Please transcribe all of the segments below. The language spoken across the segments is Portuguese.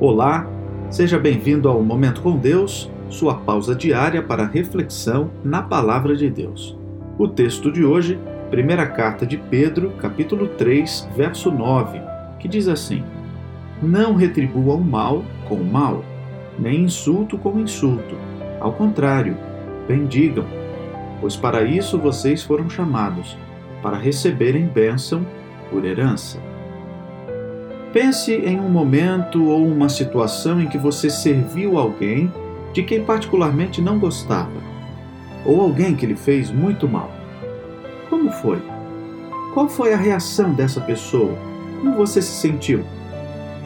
Olá, seja bem-vindo ao Momento com Deus, sua pausa diária para reflexão na Palavra de Deus. O texto de hoje, primeira carta de Pedro, capítulo 3, verso 9, que diz assim: Não retribua o mal com o mal, nem insulto com insulto. Ao contrário, bendigam, pois para isso vocês foram chamados, para receberem bênção por herança. Pense em um momento ou uma situação em que você serviu alguém de quem particularmente não gostava, ou alguém que lhe fez muito mal. Como foi? Qual foi a reação dessa pessoa? Como você se sentiu?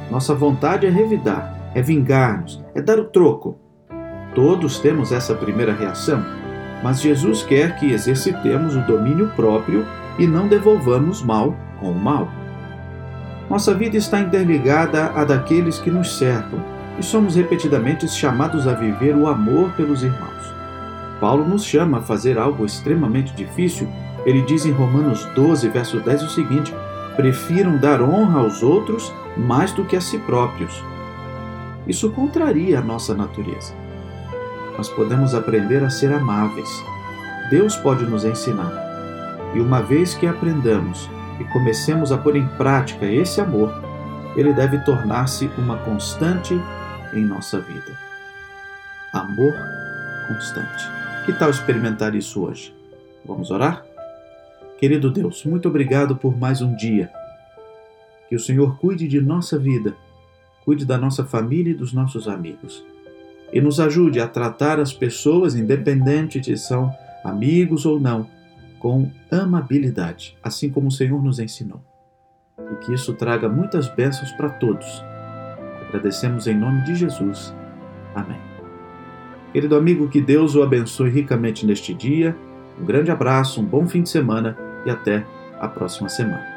Nossa vontade é revidar, é vingar-nos, é dar o troco. Todos temos essa primeira reação, mas Jesus quer que exercitemos o domínio próprio e não devolvamos mal com o mal. Nossa vida está interligada à daqueles que nos cercam e somos repetidamente chamados a viver o amor pelos irmãos. Paulo nos chama a fazer algo extremamente difícil. Ele diz em Romanos 12, verso 10 o seguinte: Prefiram dar honra aos outros mais do que a si próprios. Isso contraria a nossa natureza. Nós podemos aprender a ser amáveis. Deus pode nos ensinar. E uma vez que aprendamos e comecemos a pôr em prática esse amor, ele deve tornar-se uma constante em nossa vida. Amor constante. Que tal experimentar isso hoje? Vamos orar? Querido Deus, muito obrigado por mais um dia. Que o Senhor cuide de nossa vida, cuide da nossa família e dos nossos amigos. E nos ajude a tratar as pessoas, independente de são amigos ou não, com amabilidade, assim como o Senhor nos ensinou. E que isso traga muitas bênçãos para todos. Agradecemos em nome de Jesus. Amém. Querido amigo, que Deus o abençoe ricamente neste dia. Um grande abraço, um bom fim de semana e até a próxima semana.